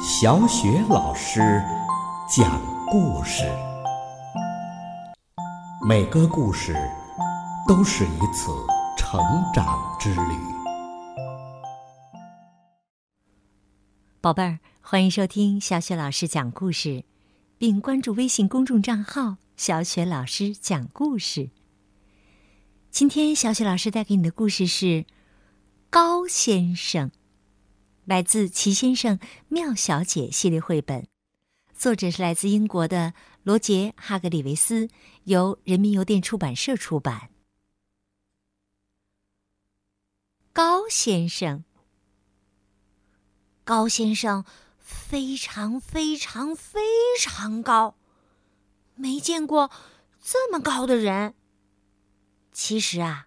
小雪老师讲故事，每个故事都是一次成长之旅。宝贝儿，欢迎收听小雪老师讲故事，并关注微信公众账号“小雪老师讲故事”。今天，小雪老师带给你的故事是《高先生》。来自《齐先生妙小姐》系列绘本，作者是来自英国的罗杰·哈格里维斯，由人民邮电出版社出版。高先生，高先生非常非常非常高，没见过这么高的人。其实啊，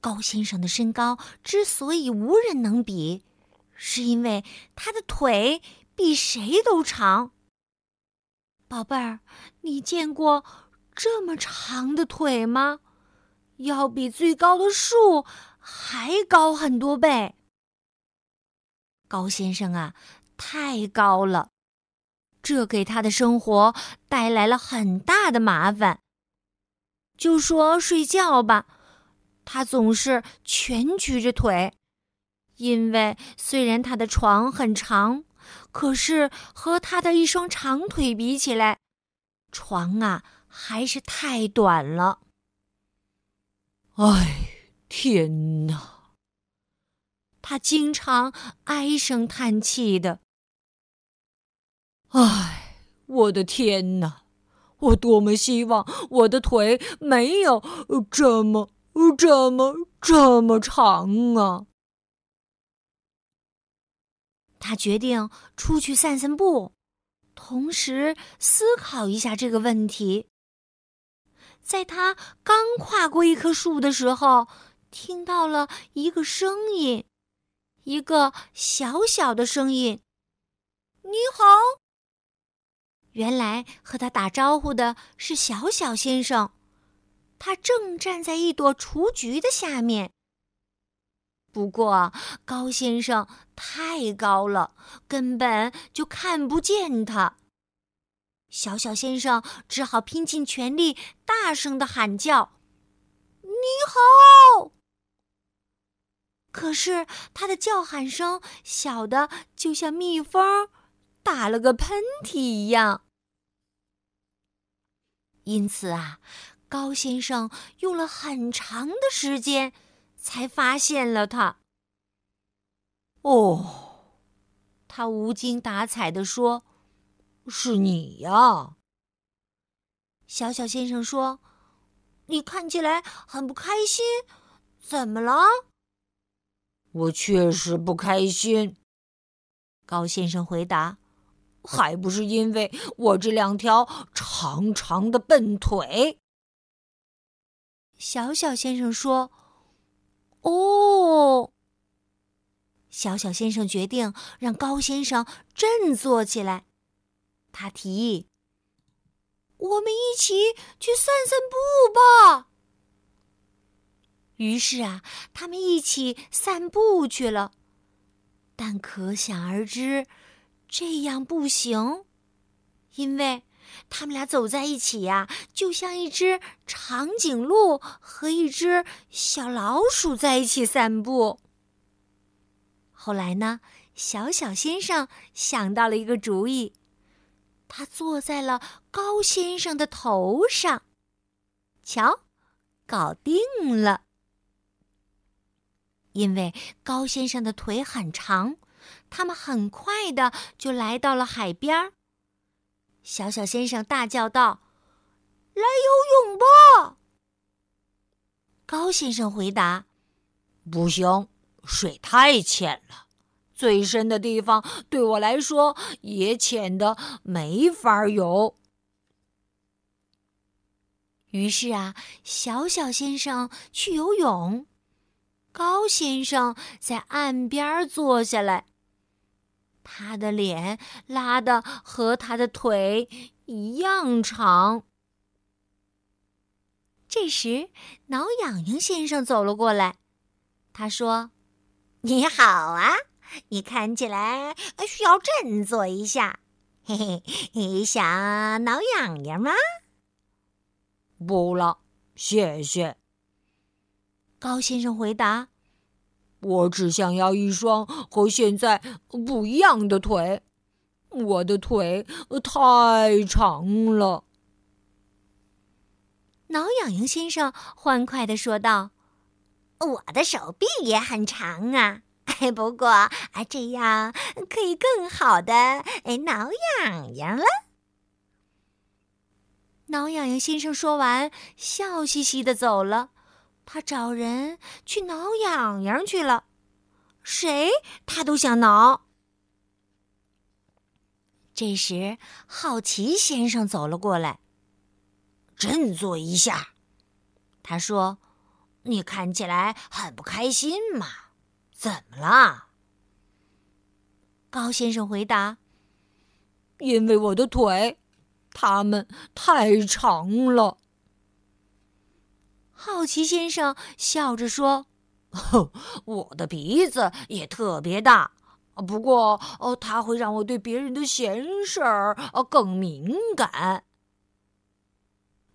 高先生的身高之所以无人能比。是因为他的腿比谁都长。宝贝儿，你见过这么长的腿吗？要比最高的树还高很多倍。高先生啊，太高了，这给他的生活带来了很大的麻烦。就说睡觉吧，他总是蜷曲着腿。因为虽然他的床很长，可是和他的一双长腿比起来，床啊还是太短了。哎，天哪！他经常唉声叹气的。哎，我的天哪！我多么希望我的腿没有这么、这么、这么长啊！他决定出去散散步，同时思考一下这个问题。在他刚跨过一棵树的时候，听到了一个声音，一个小小的声音：“你好。”原来和他打招呼的是小小先生，他正站在一朵雏菊的下面。不过，高先生太高了，根本就看不见他。小小先生只好拼尽全力，大声的喊叫：“你好！”可是他的叫喊声小的就像蜜蜂打了个喷嚏一样。因此啊，高先生用了很长的时间。才发现了他。哦，他无精打采地说：“是你呀。”小小先生说：“你看起来很不开心，怎么了？”我确实不开心。高先生回答：“还不是因为我这两条长长的笨腿。”小小先生说。哦，小小先生决定让高先生振作起来。他提议：“我们一起去散散步吧。”于是啊，他们一起散步去了。但可想而知，这样不行，因为。他们俩走在一起呀，就像一只长颈鹿和一只小老鼠在一起散步。后来呢，小小先生想到了一个主意，他坐在了高先生的头上，瞧，搞定了。因为高先生的腿很长，他们很快的就来到了海边儿。小小先生大叫道：“来游泳吧！”高先生回答：“不行，水太浅了，最深的地方对我来说也浅的没法游。”于是啊，小小先生去游泳，高先生在岸边坐下来。他的脸拉的和他的腿一样长。这时，挠痒痒先生走了过来，他说：“你好啊，你看起来需要振作一下。嘿嘿，你想挠痒痒吗？不了，谢谢。高先生回答：“我只想要一双和现在不一样的腿，我的腿太长了。”挠痒痒先生欢快的说道：“我的手臂也很长啊，不过啊，这样可以更好的挠痒痒了。”挠痒痒先生说完，笑嘻嘻的走了。他找人去挠痒痒去了，谁他都想挠。这时，好奇先生走了过来。振作一下，他说：“你看起来很不开心嘛？怎么了？”高先生回答：“因为我的腿，它们太长了。”好奇先生笑着说：“我的鼻子也特别大，不过哦，它会让我对别人的闲事儿更敏感。”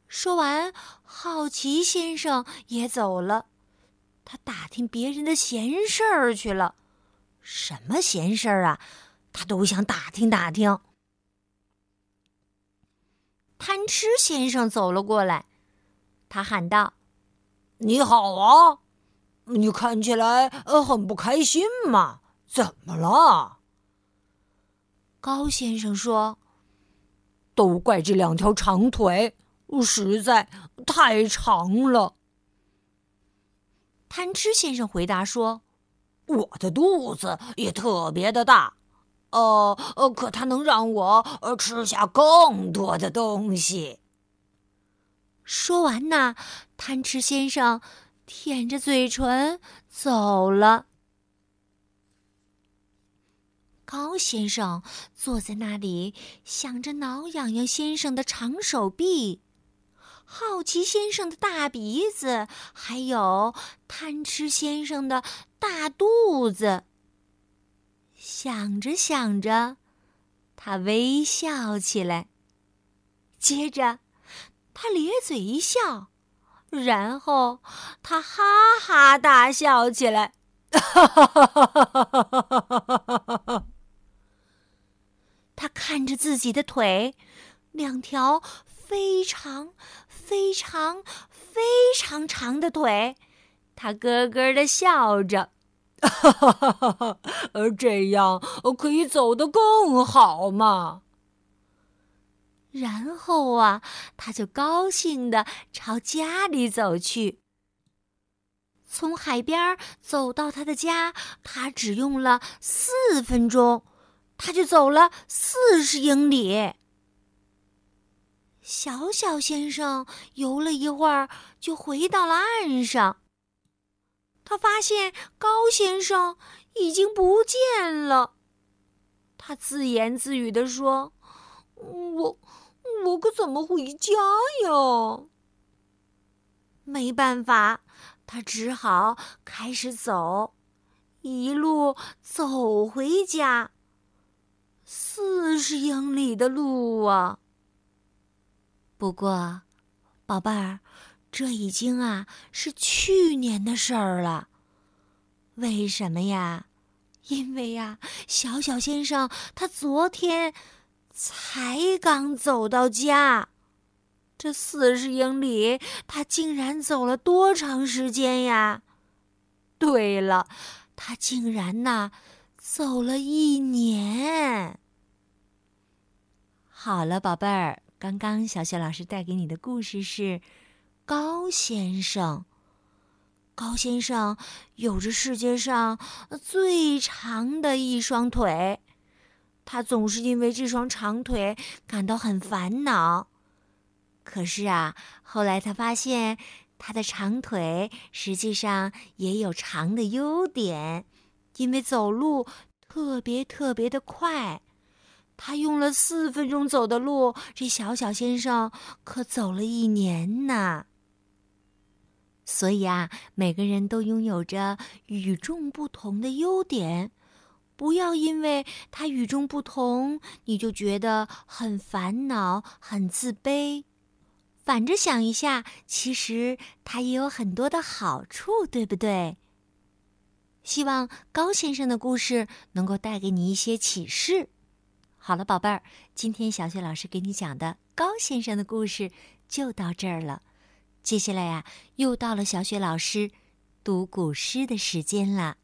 说完，好奇先生也走了。他打听别人的闲事儿去了。什么闲事儿啊？他都想打听打听。贪吃先生走了过来，他喊道：“你好啊，你看起来呃很不开心嘛？怎么了？”高先生说：“都怪这两条长腿。”实在太长了。贪吃先生回答说：“我的肚子也特别的大，呃呃，可它能让我呃吃下更多的东西。”说完呢，贪吃先生舔着嘴唇走了。高先生坐在那里，想着挠痒痒先生的长手臂。好奇先生的大鼻子，还有贪吃先生的大肚子。想着想着，他微笑起来。接着，他咧嘴一笑，然后他哈哈大笑起来。他看着自己的腿，两条。非常非常非常长的腿，他咯咯的笑着，哈哈哈哈哈！而这样可以走得更好嘛。然后啊，他就高兴的朝家里走去。从海边走到他的家，他只用了四分钟，他就走了四十英里。小小先生游了一会儿，就回到了岸上。他发现高先生已经不见了。他自言自语地说：“我，我可怎么回家呀？”没办法，他只好开始走，一路走回家。四十英里的路啊！不过，宝贝儿，这已经啊是去年的事儿了。为什么呀？因为呀，小小先生他昨天才刚走到家，这四十英里他竟然走了多长时间呀？对了，他竟然呐走了一年。好了，宝贝儿。刚刚小雪老师带给你的故事是高先生。高先生有着世界上最长的一双腿，他总是因为这双长腿感到很烦恼。可是啊，后来他发现他的长腿实际上也有长的优点，因为走路特别特别的快。他用了四分钟走的路，这小小先生可走了一年呢。所以啊，每个人都拥有着与众不同的优点，不要因为他与众不同，你就觉得很烦恼、很自卑。反着想一下，其实他也有很多的好处，对不对？希望高先生的故事能够带给你一些启示。好了，宝贝儿，今天小雪老师给你讲的高先生的故事就到这儿了。接下来呀，又到了小雪老师读古诗的时间了。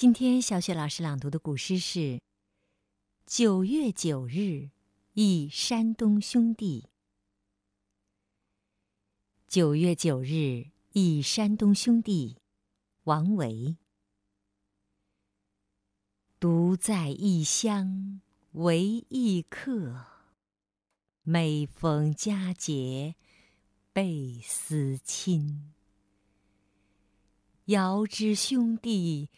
今天小雪老师朗读的古诗是九月九日忆山东兄弟。九月九日忆山东兄弟，王维。独在异乡为异客，每逢佳节倍思亲。遥知兄弟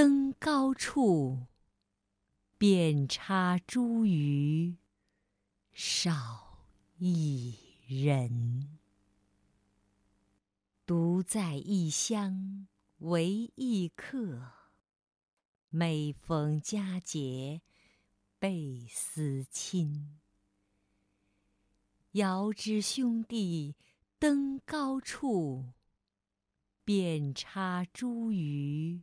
登高处，遍插茱萸少一人。独在异乡为异客，每逢佳节倍思亲。遥知兄弟登高处，遍插茱萸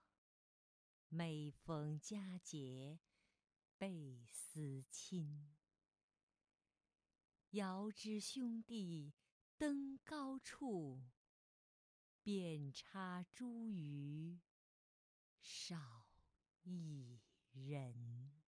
每逢佳节倍思亲。遥知兄弟登高处，遍插茱萸少一人。